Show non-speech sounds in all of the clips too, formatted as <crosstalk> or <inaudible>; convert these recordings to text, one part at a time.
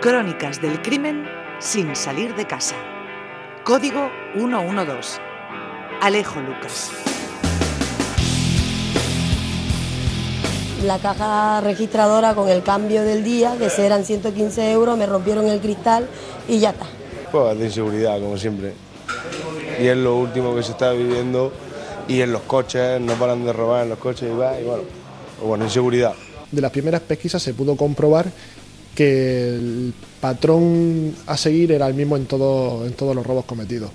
Crónicas del crimen sin salir de casa. Código 112. Alejo Lucas. La caja registradora con el cambio del día, que eran 115 euros, me rompieron el cristal y ya está. Pues de inseguridad, como siempre. Y es lo último que se está viviendo. Y en los coches, no paran de robar en los coches y va, y bueno, pues bueno, inseguridad. De las primeras pesquisas se pudo comprobar que el patrón a seguir era el mismo en, todo, en todos los robos cometidos,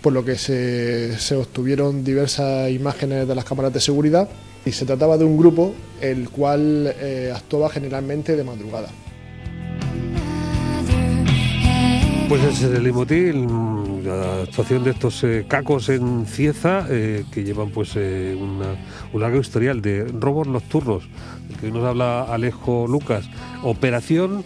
por lo que se, se obtuvieron diversas imágenes de las cámaras de seguridad y se trataba de un grupo el cual eh, actuaba generalmente de madrugada. Pues es el Limotil, la actuación de estos eh, cacos en Cieza eh, que llevan pues eh, un largo historial de robos nocturnos, que nos habla Alejo Lucas. Operación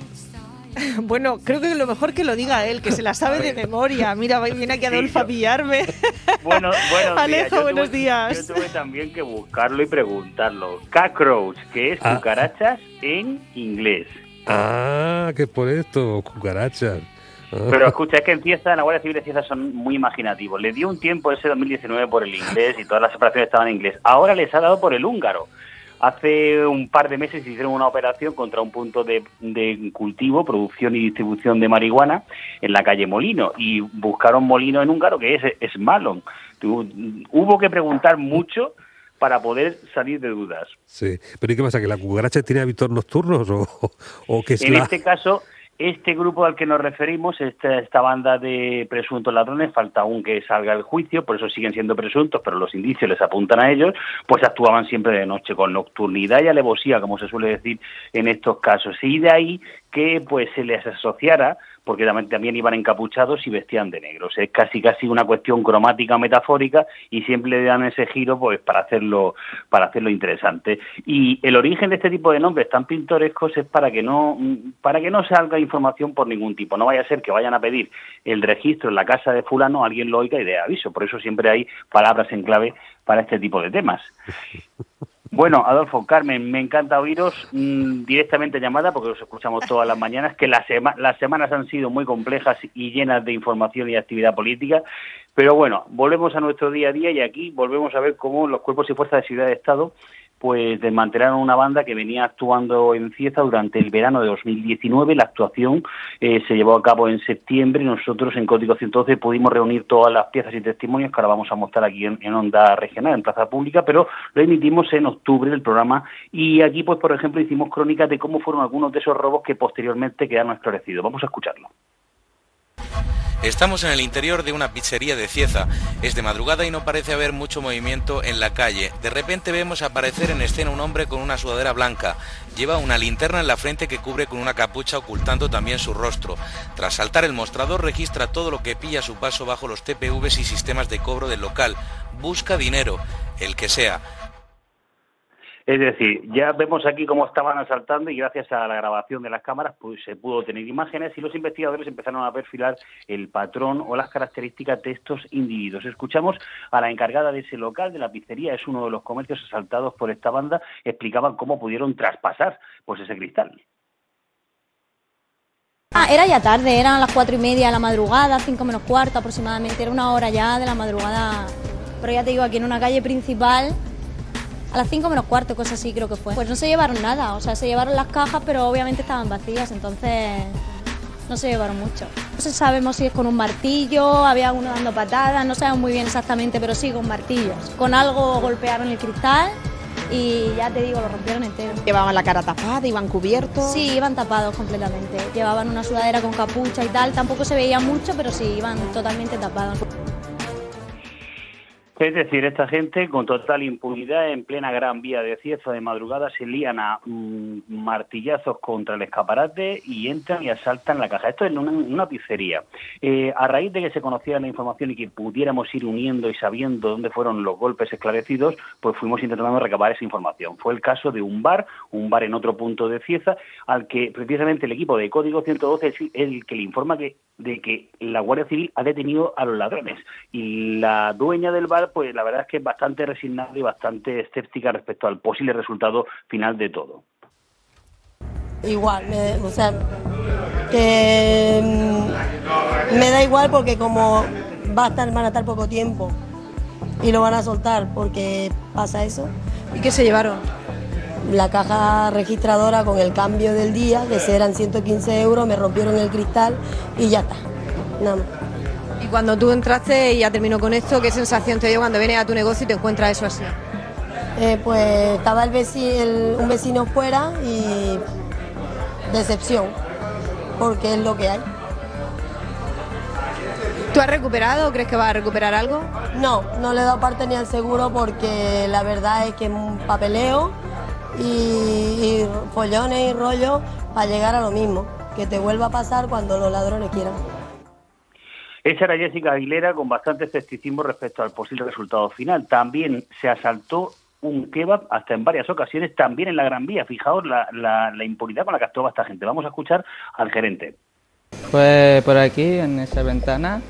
Bueno, creo que lo mejor que lo diga él, que se la sabe de memoria. Mira, viene aquí Adolfo a pillarme. <laughs> Bueno, buenos días. Alejo, Yo buenos tuve- días. Yo tuve también que buscarlo y preguntarlo. Cockroach, que es Ah. cucarachas en inglés. Ah, que por esto, cucarachas. Ah. Pero escucha, es que en la Guardia Civil de Cieza son muy imaginativos. Le dio un tiempo ese 2019 por el inglés y todas las operaciones estaban en inglés. Ahora les ha dado por el húngaro. Hace un par de meses hicieron una operación contra un punto de, de cultivo, producción y distribución de marihuana en la calle Molino y buscaron Molino en húngaro, que es Smalon. Tu- Hubo que preguntar mucho para poder salir de dudas. Sí, pero ¿y qué pasa? ¿Que la cucaracha tiene hábitos nocturnos o, o que es En la... este caso, este grupo al que nos referimos, esta, esta banda de presuntos ladrones, falta aún que salga el juicio, por eso siguen siendo presuntos, pero los indicios les apuntan a ellos, pues actuaban siempre de noche, con nocturnidad y alevosía, como se suele decir en estos casos. Y de ahí que pues se les asociara, porque también, también iban encapuchados y vestían de negro. Es casi casi una cuestión cromática metafórica y siempre le dan ese giro pues para hacerlo para hacerlo interesante. Y el origen de este tipo de nombres tan pintorescos es para que no para que no salga información por ningún tipo. No vaya a ser que vayan a pedir el registro en la casa de fulano, alguien lo oiga y dé aviso. Por eso siempre hay palabras en clave para este tipo de temas. <laughs> Bueno, Adolfo, Carmen, me encanta oíros mm, directamente llamada porque os escuchamos todas las mañanas, que las, las semanas han sido muy complejas y llenas de información y actividad política, pero bueno, volvemos a nuestro día a día y aquí volvemos a ver cómo los cuerpos y fuerzas de Ciudad de Estado pues desmantelaron una banda que venía actuando en Cieza durante el verano de 2019. La actuación eh, se llevó a cabo en septiembre y nosotros en Código 112 pudimos reunir todas las piezas y testimonios que ahora vamos a mostrar aquí en, Onda Regional, en Plaza Pública, pero lo emitimos en octubre el programa y aquí, pues por ejemplo, hicimos crónicas de cómo fueron algunos de esos robos que posteriormente quedaron esclarecidos. Vamos a escucharlo. Estamos en el interior de una pizzería de Cieza. Es de madrugada y no parece haber mucho movimiento en la calle. De repente vemos aparecer en escena un hombre con una sudadera blanca. Lleva una linterna en la frente que cubre con una capucha ocultando también su rostro. Tras saltar el mostrador registra todo lo que pilla a su paso bajo los TPVs y sistemas de cobro del local. Busca dinero, el que sea. Es decir, ya vemos aquí cómo estaban asaltando y gracias a la grabación de las cámaras pues se pudo tener imágenes y los investigadores empezaron a perfilar el patrón o las características de estos individuos. Escuchamos a la encargada de ese local, de la pizzería, es uno de los comercios asaltados por esta banda, explicaban cómo pudieron traspasar pues ese cristal. Ah, era ya tarde, eran las cuatro y media de la madrugada, cinco menos cuarto aproximadamente, era una hora ya de la madrugada. Pero ya te digo, aquí en una calle principal, a las cinco menos cuarto, cosas así creo que fue. Pues no se llevaron nada, o sea, se llevaron las cajas, pero obviamente estaban vacías, entonces no se llevaron mucho. No sé, sabemos si es con un martillo, había uno dando patadas, no sabemos muy bien exactamente, pero sí con martillos. Con algo golpearon el cristal y ya te digo, lo rompieron entero. Llevaban la cara tapada, iban cubiertos. Sí, iban tapados completamente. Llevaban una sudadera con capucha y tal. Tampoco se veía mucho, pero sí, iban totalmente tapados. Es decir, esta gente con total impunidad en plena gran vía de Cieza de madrugada se lían a mm, martillazos contra el escaparate y entran y asaltan la caja. Esto es una, una pizzería. Eh, a raíz de que se conocía la información y que pudiéramos ir uniendo y sabiendo dónde fueron los golpes esclarecidos, pues fuimos intentando recabar esa información. Fue el caso de un bar, un bar en otro punto de Cieza, al que precisamente el equipo de Código 112 es el que le informa que de que la Guardia Civil ha detenido a los ladrones y la dueña del bar pues la verdad es que es bastante resignada y bastante escéptica respecto al posible resultado final de todo. Igual, me- o sea, Que mm, me da igual porque como va a estar, van a estar poco tiempo y lo van a soltar porque pasa eso. ¿Y qué se llevaron? La caja registradora con el cambio del día, que si eran 115 euros, me rompieron el cristal y ya está. Nada más. Y cuando tú entraste y ya terminó con esto, ¿qué sensación te dio cuando vienes a tu negocio y te encuentras eso así? Eh, pues estaba el veci- el- un vecino fuera y decepción, porque es lo que hay. ¿Tú has recuperado o crees que vas a recuperar algo? No, no le he dado parte ni al seguro porque la verdad es que es un papeleo y, y follones y rollos para llegar a lo mismo, que te vuelva a pasar cuando los ladrones quieran. Esa era Jessica Aguilera con bastante escepticismo respecto al posible resultado final. También se asaltó un kebab hasta en varias ocasiones, también en la Gran Vía. Fijaos la, la, la impunidad con la que actuaba esta gente. Vamos a escuchar al gerente. Pues por aquí, en esa ventana,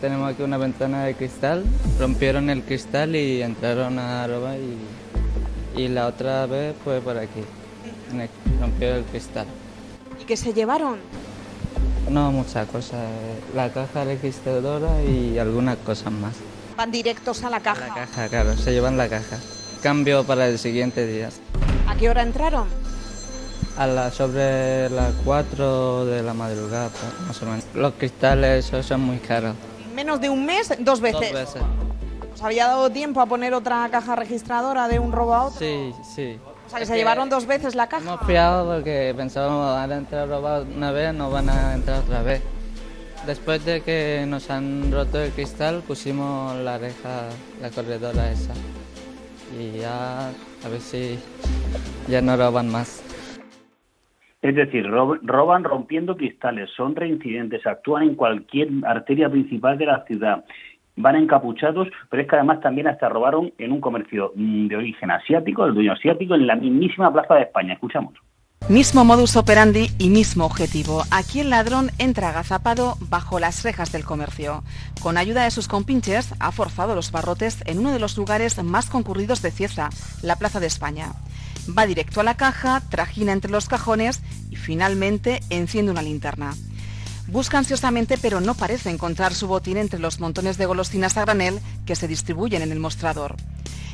tenemos aquí una ventana de cristal. Rompieron el cristal y entraron a robar y, y la otra vez fue por aquí. el- Rompió el cristal. ¿Y qué se llevaron? No muchas cosas, eh, la caja registradora y algunas cosas más. Van directos a la caja. La caja, claro, se llevan la caja. Cambio para el siguiente día. ¿A qué hora entraron? A la, sobre las 4 de la madrugada, más o menos. Los cristales son muy caros. Menos de un mes, dos veces. Dos veces. ¿Os había dado tiempo a poner otra caja registradora de un robo a otro? Sí, sí. O sea, que se llevaron dos veces la caja. Hemos fiado porque pensábamos van a entrar a robar una vez, no van a entrar otra vez. Después de que nos han roto el cristal, pusimos la reja, la corredora esa. Y ya, a ver si ya no roban más. Es decir, rob- roban rompiendo cristales, son reincidentes, actúan en cualquier arteria principal de la ciudad, van encapuchados, pero es que además también hasta robaron en un comercio mm, de origen asiático, el dueño asiático, en la mismísima Plaza de España. Escuchamos. Mismo modus operandi y mismo objetivo. Aquí el ladrón entra agazapado bajo las rejas del comercio. Con ayuda de sus compinches ha forzado los barrotes en uno de los lugares más concurridos de Cieza, la Plaza de España. Va directo a la caja, trajina entre los cajones y finalmente enciende una linterna. Busca ansiosamente pero no parece encontrar su botín entre los montones de golosinas a granel que se distribuyen en el mostrador.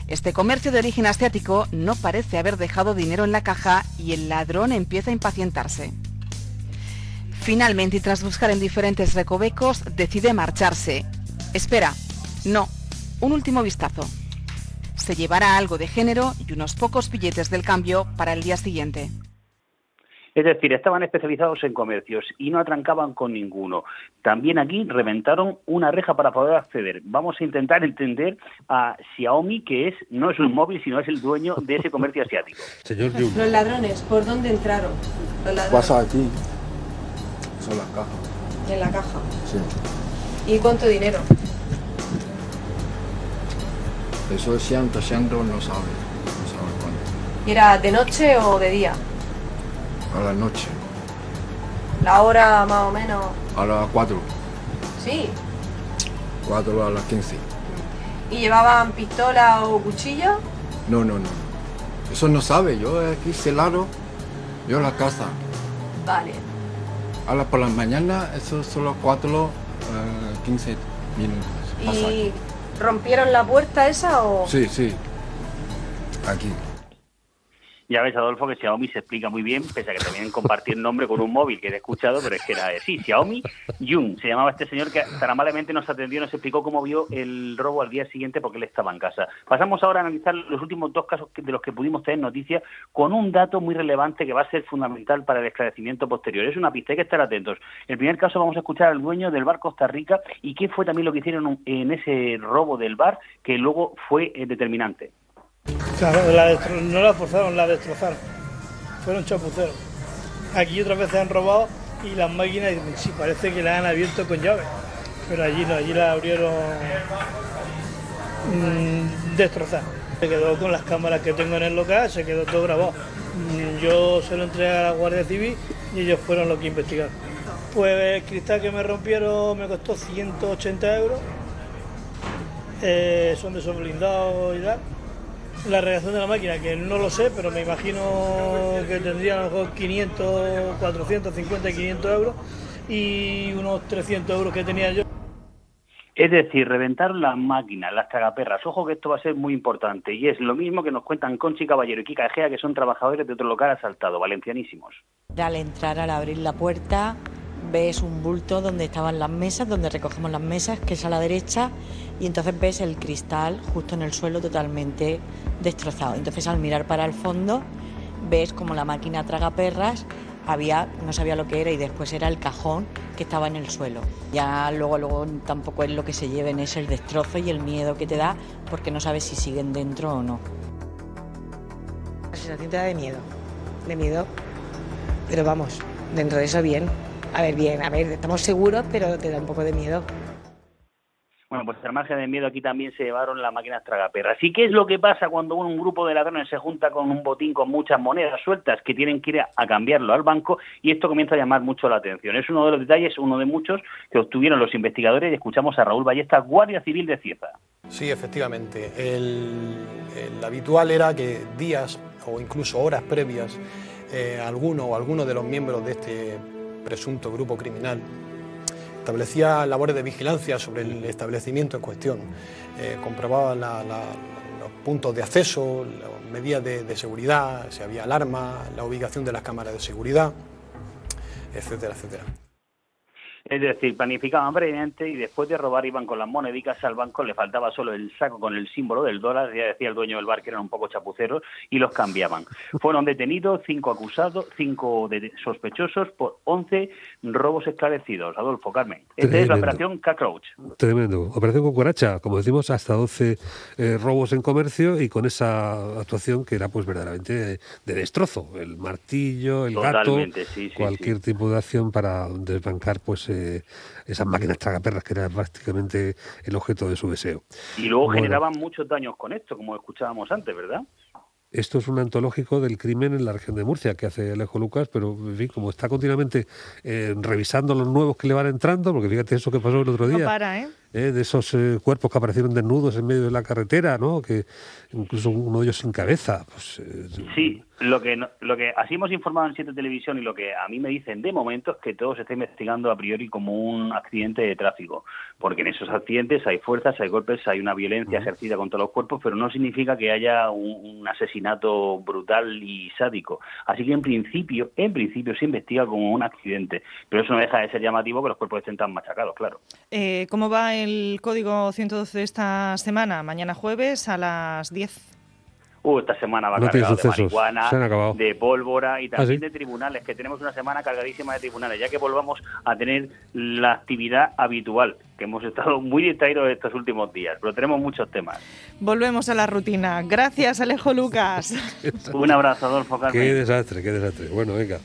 Este comercio de origen asiático no parece haber dejado dinero en la caja y el ladrón empieza a impacientarse. Finalmente, y tras buscar en diferentes recovecos, decide marcharse. Espera, no, un último vistazo. Se llevará algo de género y unos pocos billetes del cambio para el día siguiente. Es decir, estaban especializados en comercios y no atrancaban con ninguno. También aquí reventaron una reja para poder acceder. Vamos a intentar entender a Xiaomi, que es no es un móvil, sino es el dueño de ese comercio asiático. <laughs> Señor Jung. Los ladrones, ¿por dónde entraron? Los ladrones. Pasa aquí. Son las cajas. En la caja. Sí. ¿Y cuánto dinero? Eso es ciento, ciento no sabe. No sabe cuánto. ¿Y ¿Era de noche o de día? A la noche. La hora más o menos. A las cuatro. Sí. Cuatro a las quince. ¿Y llevaban pistola o cuchillo? No, no, no. Eso no sabe. Yo aquí celado. Yo la casa. Vale. A las por la mañana, eso los cuatro, eh, quince minutos. Pasa ¿Y rompieron la puerta esa o...? Sí, sí. Aquí. Ya ves, Adolfo, que Xiaomi se explica muy bien, pese a que también compartir nombre con un móvil que he escuchado, pero es que era, sí, Xiaomi Jung, se llamaba este señor que tan amablemente nos atendió, nos explicó cómo vio el robo al día siguiente porque él estaba en casa. Pasamos ahora a analizar los últimos dos casos de los que pudimos tener noticias con un dato muy relevante que va a ser fundamental para el esclarecimiento posterior. Es una pista, hay que estar atentos. En el primer caso vamos a escuchar al dueño del bar Costa Rica y qué fue también lo que hicieron en ese robo del bar que luego fue eh, determinante. No la forzaron, la destrozaron. Fueron chapuceros. Aquí otras veces han robado y las máquinas sí, parece que la han abierto con llave. Pero allí no, allí la abrieron mm, destrozada. Se quedó con las cámaras que tengo en el local, se quedó todo grabado. Mm, Yo se lo entregué a la Guardia Civil y ellos fueron los que investigaron. Pues el cristal que me rompieron me costó 180 euros. Eh, son de esos blindados y tal. La reacción de la máquina, que no lo sé, pero me imagino que tendría a lo mejor 500, 450, 500 euros y unos 300 euros que tenía yo. Es decir, reventar las máquinas, las tragaperras. Ojo que esto va a ser muy importante. Y es lo mismo que nos cuentan Conchi Caballero y Kika Egea, que son trabajadores de otro local asaltado, valencianísimos. Al entrar, al abrir la puerta, ves un bulto donde estaban las mesas, donde recogemos las mesas, que es a la derecha, y entonces ves el cristal justo en el suelo totalmente destrozado. Entonces al mirar para el fondo, ves como la máquina tragaperras había, no sabía lo que era y después era el cajón que estaba en el suelo. Ya luego, luego tampoco es lo que se lleven, es el destrozo y el miedo que te da porque no sabes si siguen dentro o no. La sensación te da de miedo, de miedo, pero vamos, dentro de eso bien. A ver, bien, a ver, estamos seguros, pero te da un poco de miedo. Bueno, pues al margen de miedo aquí también se llevaron las máquinas tragaperras. ¿Y qué es lo que pasa cuando un grupo de ladrones se junta con un botín con muchas monedas sueltas que tienen que ir a cambiarlo al banco y esto comienza a llamar mucho la atención? Es uno de los detalles, uno de muchos que obtuvieron los investigadores y escuchamos a Raúl Ballesta, Guardia Civil de Cieza. Sí, efectivamente. El, el habitual era que días o incluso horas previas eh, alguno o alguno de los miembros de este presunto grupo criminal establecía labores de vigilancia sobre el establecimiento en cuestión, eh, comprobaba los puntos de acceso, medidas de, de, seguridad, si había alarma, la ubicación de las cámaras de seguridad, etcétera, etcétera. Es decir, planificaban previamente y después de robar iban con las monedicas al banco, le faltaba solo el saco con el símbolo del dólar, ya decía el dueño del bar que eran un poco chapuceros, y los cambiaban. <laughs> Fueron detenidos cinco acusados, cinco de sospechosos por 11 robos esclarecidos. Adolfo, Carmen. Esta es la operación Cockroach. Tremendo. Operación Cucaracha, como decimos, hasta 12 eh, robos en comercio y con esa actuación que era pues verdaderamente de, de destrozo. El martillo, el Totalmente, gato, sí, sí, cualquier sí. tipo de acción para desbancar pues eh, esas máquinas tragaperras que era prácticamente el objeto de su deseo. Y luego Bueno. generaban muchos daños con esto, como escuchábamos antes, ¿verdad? Esto es un antológico del crimen en la región de Murcia que hace Alejo Lucas, pero en fin, como está continuamente eh, revisando los nuevos que le van entrando, porque fíjate eso que pasó el otro No día. para, ¿eh? ¿Eh? de esos eh, cuerpos que aparecieron desnudos en medio de la carretera, ¿no? Que incluso uno de ellos sin cabeza. Pues, eh, Sí, lo que, no- lo que así hemos informado en Siete Televisión y lo que a mí me dicen de momento es que todo se está investigando a priori como un accidente de tráfico, porque en esos accidentes hay fuerzas, hay golpes, hay una violencia ejercida contra los cuerpos, pero no significa que haya un, un asesinato brutal y sádico. Así que en principio, en principio se investiga como un accidente, pero eso no deja de ser llamativo que los cuerpos estén tan machacados, claro. Eh, ¿Cómo va el código 112 de esta semana? Mañana jueves a las 10. Uh, esta semana va No tiene cargado de sucesos, marihuana, se han acabado. de pólvora y también ¿Ah, sí? de tribunales, que tenemos una semana cargadísima de tribunales, ya que volvamos a tener la actividad habitual, que hemos estado muy distraídos estos últimos días, pero tenemos muchos temas. Volvemos a la rutina. Gracias, Alejo Lucas. Un abrazo, Adolfo Carmen. qué desastre, qué desastre. Bueno, venga.